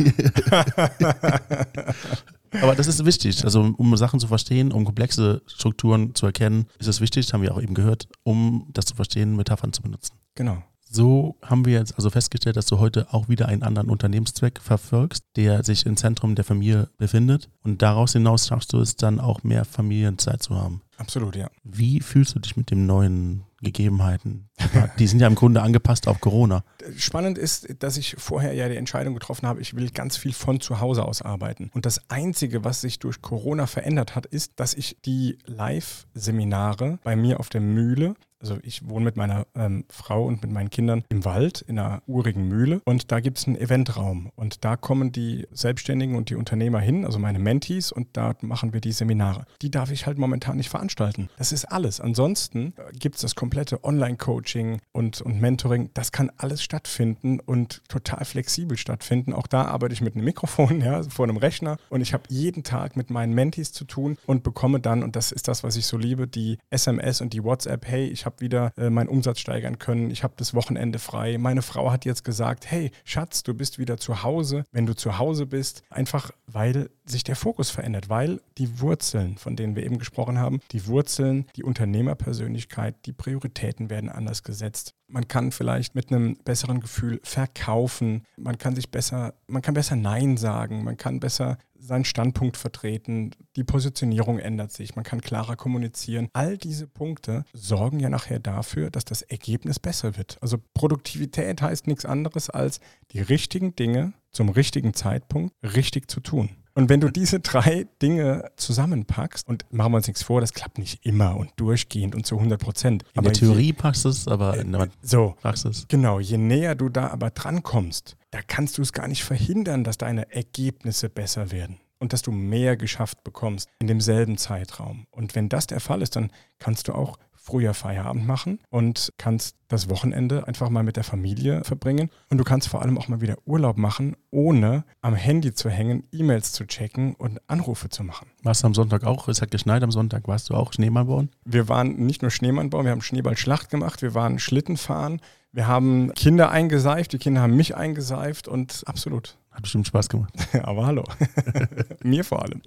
Aber das ist wichtig. Also, um Sachen zu verstehen, um komplexe Strukturen zu erkennen, ist es wichtig, das haben wir auch eben gehört, um das zu verstehen, Metaphern zu benutzen. Genau. So haben wir jetzt also festgestellt, dass du heute auch wieder einen anderen Unternehmenszweck verfolgst, der sich im Zentrum der Familie befindet. Und daraus hinaus schaffst du es dann auch mehr Familienzeit zu haben. Absolut, ja. Wie fühlst du dich mit den neuen Gegebenheiten? Die sind ja im Grunde angepasst auf Corona. Spannend ist, dass ich vorher ja die Entscheidung getroffen habe, ich will ganz viel von zu Hause aus arbeiten. Und das Einzige, was sich durch Corona verändert hat, ist, dass ich die Live-Seminare bei mir auf der Mühle also ich wohne mit meiner ähm, Frau und mit meinen Kindern im Wald in einer urigen Mühle und da gibt es einen Eventraum und da kommen die Selbstständigen und die Unternehmer hin, also meine Mentees und da machen wir die Seminare. Die darf ich halt momentan nicht veranstalten. Das ist alles. Ansonsten äh, gibt es das komplette Online-Coaching und, und Mentoring. Das kann alles stattfinden und total flexibel stattfinden. Auch da arbeite ich mit einem Mikrofon, ja, vor einem Rechner und ich habe jeden Tag mit meinen Mentees zu tun und bekomme dann, und das ist das, was ich so liebe, die SMS und die WhatsApp, hey, ich habe habe wieder äh, meinen Umsatz steigern können, ich habe das Wochenende frei. Meine Frau hat jetzt gesagt, hey Schatz, du bist wieder zu Hause, wenn du zu Hause bist, einfach weil sich der Fokus verändert, weil die Wurzeln, von denen wir eben gesprochen haben, die Wurzeln, die Unternehmerpersönlichkeit, die Prioritäten werden anders gesetzt. Man kann vielleicht mit einem besseren Gefühl verkaufen, man kann sich besser, man kann besser Nein sagen, man kann besser seinen Standpunkt vertreten, die Positionierung ändert sich, man kann klarer kommunizieren. All diese Punkte sorgen ja nachher dafür, dass das Ergebnis besser wird. Also Produktivität heißt nichts anderes als die richtigen Dinge zum richtigen Zeitpunkt richtig zu tun. Und wenn du diese drei Dinge zusammenpackst, und machen wir uns nichts vor, das klappt nicht immer und durchgehend und zu 100 Prozent. In der Theorie je, passt es, aber in der so, Praxis. Genau, je näher du da aber drankommst, da kannst du es gar nicht verhindern, dass deine Ergebnisse besser werden und dass du mehr geschafft bekommst in demselben Zeitraum. Und wenn das der Fall ist, dann kannst du auch früher Feierabend machen und kannst das Wochenende einfach mal mit der Familie verbringen. Und du kannst vor allem auch mal wieder Urlaub machen, ohne am Handy zu hängen, E-Mails zu checken und Anrufe zu machen. Warst du am Sonntag auch? Es hat geschneit am Sonntag. Warst du auch Schneemann bauen? Wir waren nicht nur Schneemann bauen, wir haben Schneeballschlacht gemacht, wir waren Schlitten fahren, wir haben Kinder eingeseift, die Kinder haben mich eingeseift und absolut. Hat bestimmt Spaß gemacht. Aber hallo. Mir vor allem.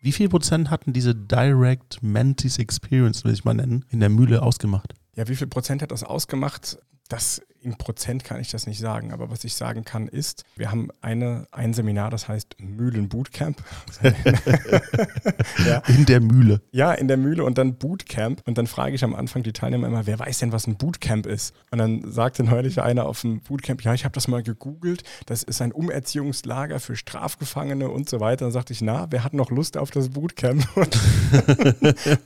Wie viel Prozent hatten diese Direct Mantis Experience, will ich mal nennen, in der Mühle ausgemacht? Ja, wie viel Prozent hat das ausgemacht? Das in Prozent kann ich das nicht sagen, aber was ich sagen kann ist, wir haben eine, ein Seminar, das heißt Mühlen Bootcamp. ja. In der Mühle. Ja, in der Mühle und dann Bootcamp. Und dann frage ich am Anfang die Teilnehmer immer, wer weiß denn, was ein Bootcamp ist? Und dann sagte neulich einer auf dem Bootcamp, ja, ich habe das mal gegoogelt, das ist ein Umerziehungslager für Strafgefangene und so weiter. Dann sagte ich, na, wer hat noch Lust auf das Bootcamp? Und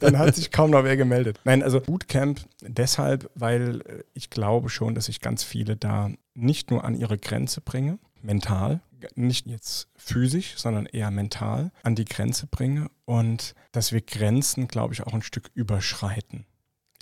dann hat sich kaum noch wer gemeldet. Nein, also Bootcamp deshalb, weil ich glaube schon, dass ich ganz viele da nicht nur an ihre Grenze bringe, mental, nicht jetzt physisch, sondern eher mental an die Grenze bringe und dass wir Grenzen, glaube ich, auch ein Stück überschreiten.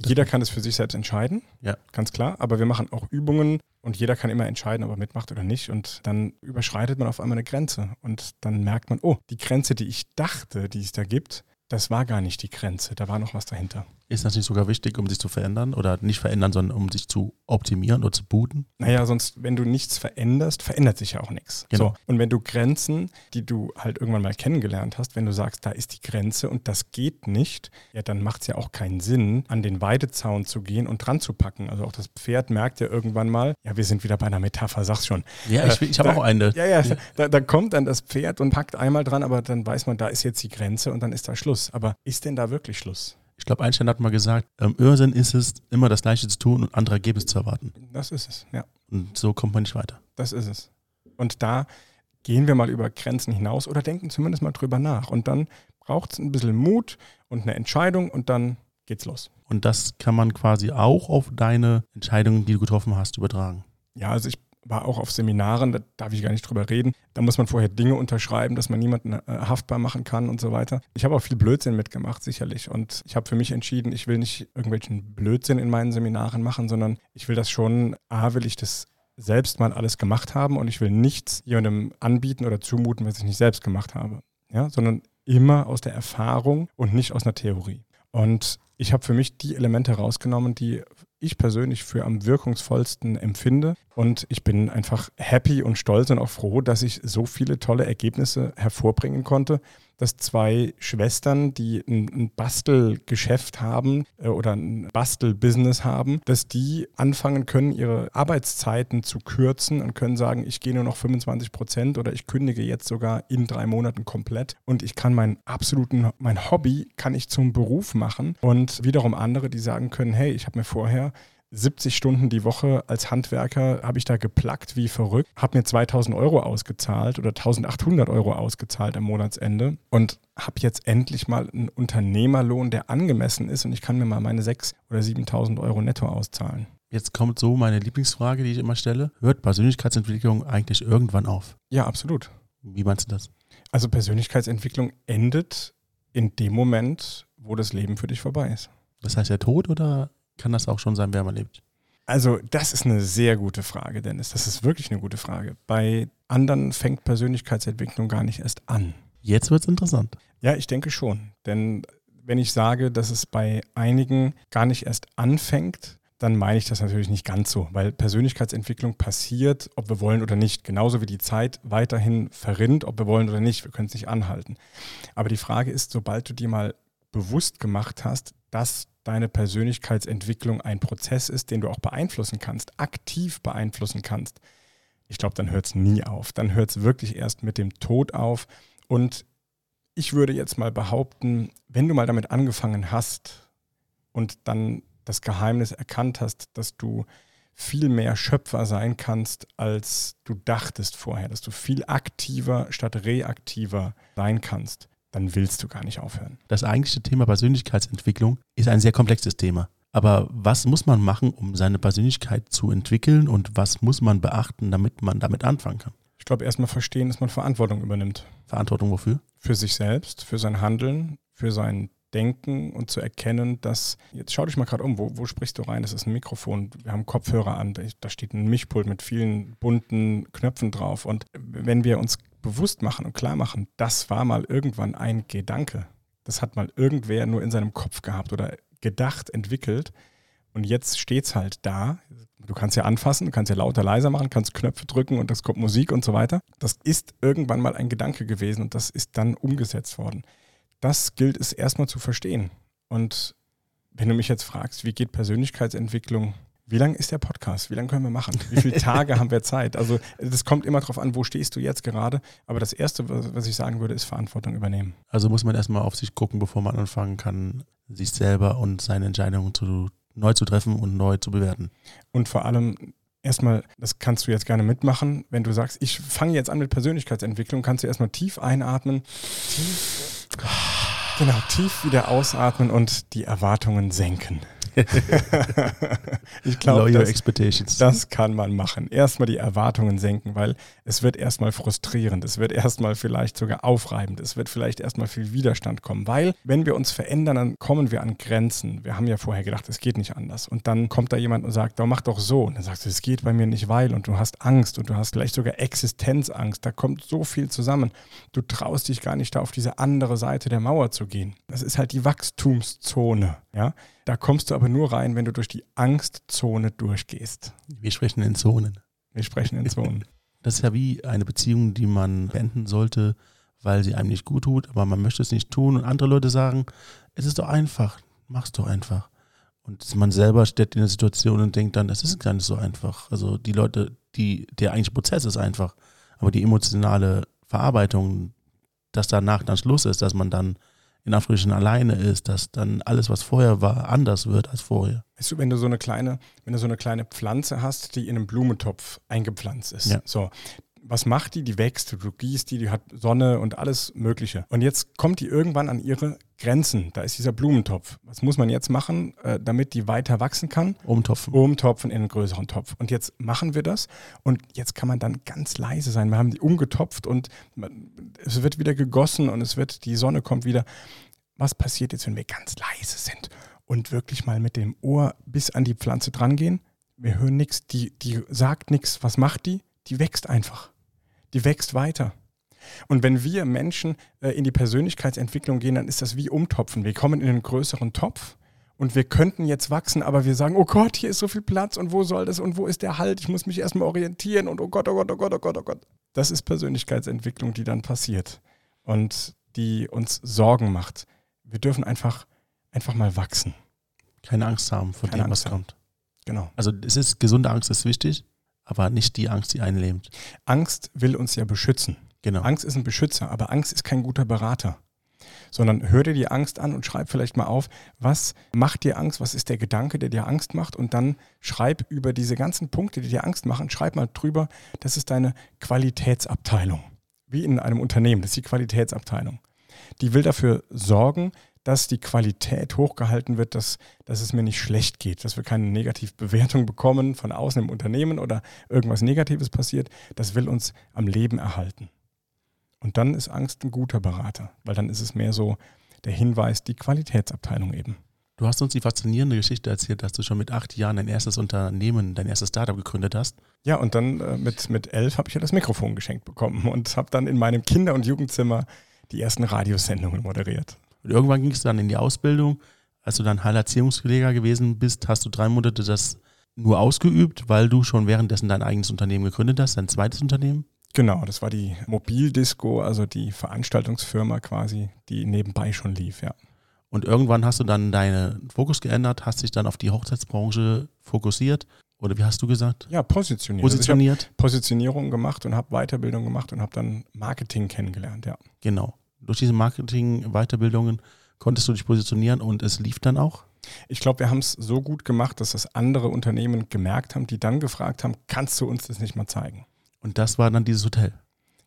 Jeder kann es für sich selbst entscheiden, ja. ganz klar, aber wir machen auch Übungen und jeder kann immer entscheiden, ob er mitmacht oder nicht und dann überschreitet man auf einmal eine Grenze und dann merkt man, oh, die Grenze, die ich dachte, die es da gibt, das war gar nicht die Grenze, da war noch was dahinter. Ist das nicht sogar wichtig, um sich zu verändern oder nicht verändern, sondern um sich zu optimieren oder zu booten? Naja, sonst, wenn du nichts veränderst, verändert sich ja auch nichts. Genau. So. Und wenn du Grenzen, die du halt irgendwann mal kennengelernt hast, wenn du sagst, da ist die Grenze und das geht nicht, ja, dann macht es ja auch keinen Sinn, an den Weidezaun zu gehen und dran zu packen. Also auch das Pferd merkt ja irgendwann mal, ja, wir sind wieder bei einer Metapher, sag's schon. Ja, ich, ich habe auch eine. Ja, ja, da, da kommt dann das Pferd und packt einmal dran, aber dann weiß man, da ist jetzt die Grenze und dann ist da Schluss. Aber ist denn da wirklich Schluss? Ich glaube, Einstein hat mal gesagt, ähm, Irrsinn ist es, immer das Gleiche zu tun und andere Ergebnisse zu erwarten. Das ist es, ja. Und so kommt man nicht weiter. Das ist es. Und da gehen wir mal über Grenzen hinaus oder denken zumindest mal drüber nach. Und dann braucht es ein bisschen Mut und eine Entscheidung und dann geht's los. Und das kann man quasi auch auf deine Entscheidungen, die du getroffen hast, übertragen. Ja, also ich war auch auf Seminaren, da darf ich gar nicht drüber reden. Da muss man vorher Dinge unterschreiben, dass man niemanden äh, haftbar machen kann und so weiter. Ich habe auch viel Blödsinn mitgemacht, sicherlich. Und ich habe für mich entschieden, ich will nicht irgendwelchen Blödsinn in meinen Seminaren machen, sondern ich will das schon, A, will ich das selbst mal alles gemacht haben und ich will nichts jemandem anbieten oder zumuten, was ich nicht selbst gemacht habe. Ja, sondern immer aus der Erfahrung und nicht aus einer Theorie. Und ich habe für mich die Elemente rausgenommen, die ich persönlich für am wirkungsvollsten empfinde. Und ich bin einfach happy und stolz und auch froh, dass ich so viele tolle Ergebnisse hervorbringen konnte, dass zwei Schwestern, die ein, ein Bastelgeschäft haben äh, oder ein Bastelbusiness haben, dass die anfangen können, ihre Arbeitszeiten zu kürzen und können sagen, ich gehe nur noch 25 Prozent oder ich kündige jetzt sogar in drei Monaten komplett und ich kann meinen absoluten, mein Hobby kann ich zum Beruf machen. Und wiederum andere, die sagen können, hey, ich habe mir vorher 70 Stunden die Woche als Handwerker habe ich da geplackt wie verrückt, habe mir 2000 Euro ausgezahlt oder 1800 Euro ausgezahlt am Monatsende und habe jetzt endlich mal einen Unternehmerlohn, der angemessen ist und ich kann mir mal meine 6.000 oder 7.000 Euro netto auszahlen. Jetzt kommt so meine Lieblingsfrage, die ich immer stelle. Hört Persönlichkeitsentwicklung eigentlich irgendwann auf? Ja, absolut. Wie meinst du das? Also Persönlichkeitsentwicklung endet in dem Moment, wo das Leben für dich vorbei ist. Das heißt der Tod oder kann das auch schon sein, wer man lebt? Also, das ist eine sehr gute Frage, Dennis. Das ist wirklich eine gute Frage. Bei anderen fängt Persönlichkeitsentwicklung gar nicht erst an. Jetzt wird es interessant. Ja, ich denke schon. Denn wenn ich sage, dass es bei einigen gar nicht erst anfängt, dann meine ich das natürlich nicht ganz so, weil Persönlichkeitsentwicklung passiert, ob wir wollen oder nicht. Genauso wie die Zeit weiterhin verrinnt, ob wir wollen oder nicht. Wir können es nicht anhalten. Aber die Frage ist, sobald du dir mal bewusst gemacht hast, dass deine Persönlichkeitsentwicklung ein Prozess ist, den du auch beeinflussen kannst, aktiv beeinflussen kannst, ich glaube, dann hört es nie auf. Dann hört es wirklich erst mit dem Tod auf. Und ich würde jetzt mal behaupten, wenn du mal damit angefangen hast und dann das Geheimnis erkannt hast, dass du viel mehr Schöpfer sein kannst, als du dachtest vorher, dass du viel aktiver statt reaktiver sein kannst, dann willst du gar nicht aufhören. Das eigentliche Thema Persönlichkeitsentwicklung ist ein sehr komplexes Thema. Aber was muss man machen, um seine Persönlichkeit zu entwickeln und was muss man beachten, damit man damit anfangen kann? Ich glaube, erstmal verstehen, dass man Verantwortung übernimmt. Verantwortung wofür? Für sich selbst, für sein Handeln, für sein Denken und zu erkennen, dass, jetzt schau dich mal gerade um, wo, wo sprichst du rein? Das ist ein Mikrofon, wir haben Kopfhörer an, da steht ein Mischpult mit vielen bunten Knöpfen drauf. Und wenn wir uns bewusst machen und klar machen, das war mal irgendwann ein Gedanke. Das hat mal irgendwer nur in seinem Kopf gehabt oder gedacht, entwickelt. Und jetzt steht es halt da. Du kannst ja anfassen, du kannst ja lauter, leiser machen, kannst Knöpfe drücken und das kommt Musik und so weiter. Das ist irgendwann mal ein Gedanke gewesen und das ist dann umgesetzt worden. Das gilt es erstmal zu verstehen. Und wenn du mich jetzt fragst, wie geht Persönlichkeitsentwicklung wie lang ist der Podcast? Wie lange können wir machen? Wie viele Tage haben wir Zeit? Also das kommt immer darauf an, wo stehst du jetzt gerade. Aber das Erste, was ich sagen würde, ist Verantwortung übernehmen. Also muss man erstmal auf sich gucken, bevor man anfangen kann, sich selber und seine Entscheidungen zu, neu zu treffen und neu zu bewerten. Und vor allem erstmal, das kannst du jetzt gerne mitmachen, wenn du sagst, ich fange jetzt an mit Persönlichkeitsentwicklung, kannst du erstmal tief einatmen, tief, genau, tief wieder ausatmen und die Erwartungen senken. ich glaube, das, das kann man machen. Erstmal die Erwartungen senken, weil es wird erstmal frustrierend, es wird erstmal vielleicht sogar aufreibend, es wird vielleicht erstmal viel Widerstand kommen, weil wenn wir uns verändern, dann kommen wir an Grenzen. Wir haben ja vorher gedacht, es geht nicht anders. Und dann kommt da jemand und sagt, mach doch so. Und dann sagst du, es geht bei mir nicht, weil. Und du hast Angst und du hast vielleicht sogar Existenzangst. Da kommt so viel zusammen. Du traust dich gar nicht da auf diese andere Seite der Mauer zu gehen. Das ist halt die Wachstumszone. Ja, da kommst du aber nur rein, wenn du durch die Angstzone durchgehst. Wir sprechen in Zonen. Wir sprechen in Zonen. Das ist ja wie eine Beziehung, die man beenden sollte, weil sie einem nicht gut tut, aber man möchte es nicht tun. Und andere Leute sagen, es ist doch einfach, mach's doch einfach. Und man selber steht in der Situation und denkt dann, es ist gar nicht so einfach. Also die Leute, die, der eigentliche Prozess ist einfach, aber die emotionale Verarbeitung, dass danach dann Schluss ist, dass man dann in Anführungsstrichen alleine ist, dass dann alles, was vorher war, anders wird als vorher. Weißt du, wenn du so eine kleine, wenn du so eine kleine Pflanze hast, die in einem Blumentopf eingepflanzt ist, ja. so, was macht die? Die wächst, du gießt die, die hat Sonne und alles Mögliche. Und jetzt kommt die irgendwann an ihre Grenzen. Da ist dieser Blumentopf. Was muss man jetzt machen, äh, damit die weiter wachsen kann? Umtopfen. Umtopfen in einen größeren Topf. Und jetzt machen wir das. Und jetzt kann man dann ganz leise sein. Wir haben die umgetopft und es wird wieder gegossen und es wird, die Sonne kommt wieder. Was passiert jetzt, wenn wir ganz leise sind und wirklich mal mit dem Ohr bis an die Pflanze drangehen? Wir hören nichts, die, die sagt nichts. Was macht die? Die wächst einfach die wächst weiter. Und wenn wir Menschen äh, in die Persönlichkeitsentwicklung gehen, dann ist das wie umtopfen. Wir kommen in einen größeren Topf und wir könnten jetzt wachsen, aber wir sagen, oh Gott, hier ist so viel Platz und wo soll das und wo ist der Halt? Ich muss mich erstmal orientieren und oh Gott, oh Gott, oh Gott, oh Gott, oh Gott. Das ist Persönlichkeitsentwicklung, die dann passiert und die uns Sorgen macht. Wir dürfen einfach, einfach mal wachsen. Keine Angst haben vor Keine dem, Angst was kommt. Genau. Also es ist gesunde Angst ist wichtig, aber nicht die Angst, die einen lähmt. Angst will uns ja beschützen. Genau. Angst ist ein Beschützer, aber Angst ist kein guter Berater. Sondern hör dir die Angst an und schreib vielleicht mal auf, was macht dir Angst, was ist der Gedanke, der dir Angst macht und dann schreib über diese ganzen Punkte, die dir Angst machen, schreib mal drüber, das ist deine Qualitätsabteilung. Wie in einem Unternehmen, das ist die Qualitätsabteilung. Die will dafür sorgen, dass die Qualität hochgehalten wird, dass, dass es mir nicht schlecht geht, dass wir keine Negativbewertung bekommen von außen im Unternehmen oder irgendwas Negatives passiert. Das will uns am Leben erhalten. Und dann ist Angst ein guter Berater, weil dann ist es mehr so der Hinweis, die Qualitätsabteilung eben. Du hast uns die faszinierende Geschichte erzählt, dass du schon mit acht Jahren dein erstes Unternehmen, dein erstes Startup gegründet hast. Ja, und dann äh, mit, mit elf habe ich ja das Mikrofon geschenkt bekommen und habe dann in meinem Kinder- und Jugendzimmer die ersten Radiosendungen moderiert. Und irgendwann ging es dann in die Ausbildung. Als du dann Heilerziehungspfleger gewesen bist, hast du drei Monate das nur ausgeübt, weil du schon währenddessen dein eigenes Unternehmen gegründet hast, dein zweites Unternehmen? Genau, das war die Mobildisco, also die Veranstaltungsfirma quasi, die nebenbei schon lief, ja. Und irgendwann hast du dann deinen Fokus geändert, hast dich dann auf die Hochzeitsbranche fokussiert. Oder wie hast du gesagt? Ja, positioniert. Positioniert. Also Positionierung gemacht und habe Weiterbildung gemacht und habe dann Marketing kennengelernt, ja. Genau durch diese Marketing-Weiterbildungen konntest du dich positionieren und es lief dann auch? Ich glaube, wir haben es so gut gemacht, dass das andere Unternehmen gemerkt haben, die dann gefragt haben, kannst du uns das nicht mal zeigen? Und das war dann dieses Hotel?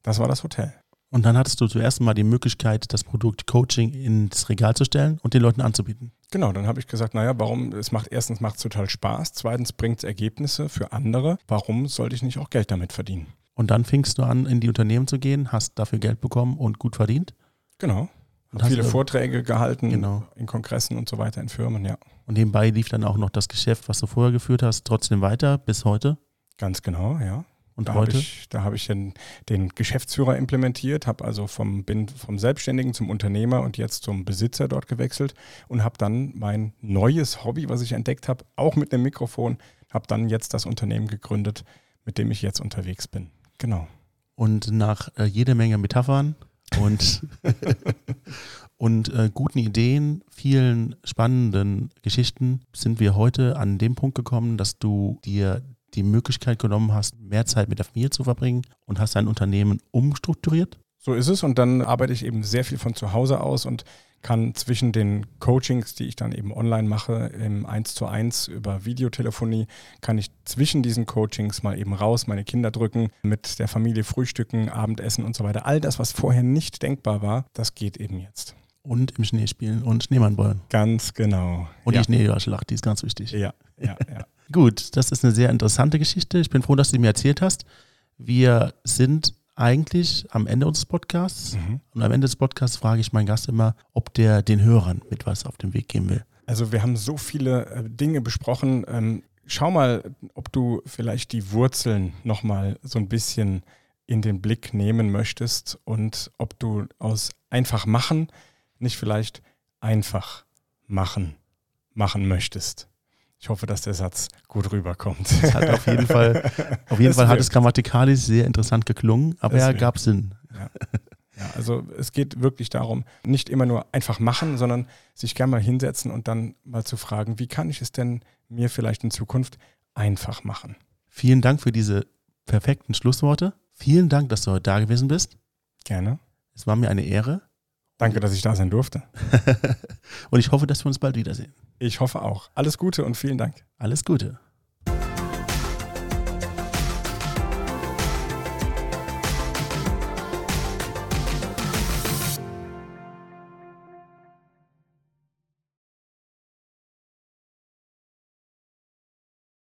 Das war das Hotel. Und dann hattest du zuerst mal die Möglichkeit, das Produkt Coaching ins Regal zu stellen und den Leuten anzubieten. Genau, dann habe ich gesagt, naja, warum, es macht erstens macht es total Spaß, zweitens bringt es Ergebnisse für andere. Warum sollte ich nicht auch Geld damit verdienen? Und dann fingst du an, in die Unternehmen zu gehen, hast dafür Geld bekommen und gut verdient? Genau. Und viele Vorträge gehalten genau. in Kongressen und so weiter in Firmen, ja. Und nebenbei lief dann auch noch das Geschäft, was du vorher geführt hast, trotzdem weiter bis heute? Ganz genau, ja. Und da heute? Hab ich, da habe ich den, den, Geschäftsführer implementiert, habe also vom, bin vom Selbstständigen zum Unternehmer und jetzt zum Besitzer dort gewechselt und habe dann mein neues Hobby, was ich entdeckt habe, auch mit einem Mikrofon, habe dann jetzt das Unternehmen gegründet, mit dem ich jetzt unterwegs bin. Genau. Und nach äh, jede Menge Metaphern und, und äh, guten Ideen, vielen spannenden Geschichten sind wir heute an dem Punkt gekommen, dass du dir die Möglichkeit genommen hast, mehr Zeit mit der Familie zu verbringen und hast dein Unternehmen umstrukturiert. So ist es und dann arbeite ich eben sehr viel von zu Hause aus und kann zwischen den Coachings, die ich dann eben online mache, im 1 zu 1 über Videotelefonie, kann ich zwischen diesen Coachings mal eben raus, meine Kinder drücken, mit der Familie frühstücken, Abendessen und so weiter. All das, was vorher nicht denkbar war, das geht eben jetzt. Und im Schnee spielen und Schneemann bauen. Ganz genau. Und ja. die Schneeschlacht, die ist ganz wichtig. Ja, ja, ja. Gut, das ist eine sehr interessante Geschichte. Ich bin froh, dass du mir erzählt hast. Wir sind eigentlich am Ende unseres Podcasts. Mhm. Und am Ende des Podcasts frage ich meinen Gast immer, ob der den Hörern mit was auf den Weg geben will. Also wir haben so viele äh, Dinge besprochen. Ähm, schau mal, ob du vielleicht die Wurzeln nochmal so ein bisschen in den Blick nehmen möchtest und ob du aus einfach machen nicht vielleicht einfach machen machen möchtest. Ich hoffe, dass der Satz gut rüberkommt. Es hat auf jeden Fall, auf jeden Fall hat es grammatikalisch sehr interessant geklungen, aber er gab Sinn. Ja. ja. also es geht wirklich darum, nicht immer nur einfach machen, sondern sich gerne mal hinsetzen und dann mal zu fragen, wie kann ich es denn mir vielleicht in Zukunft einfach machen? Vielen Dank für diese perfekten Schlussworte. Vielen Dank, dass du heute da gewesen bist. Gerne. Es war mir eine Ehre. Danke, dass ich da sein durfte. und ich hoffe, dass wir uns bald wiedersehen. Ich hoffe auch. Alles Gute und vielen Dank. Alles Gute.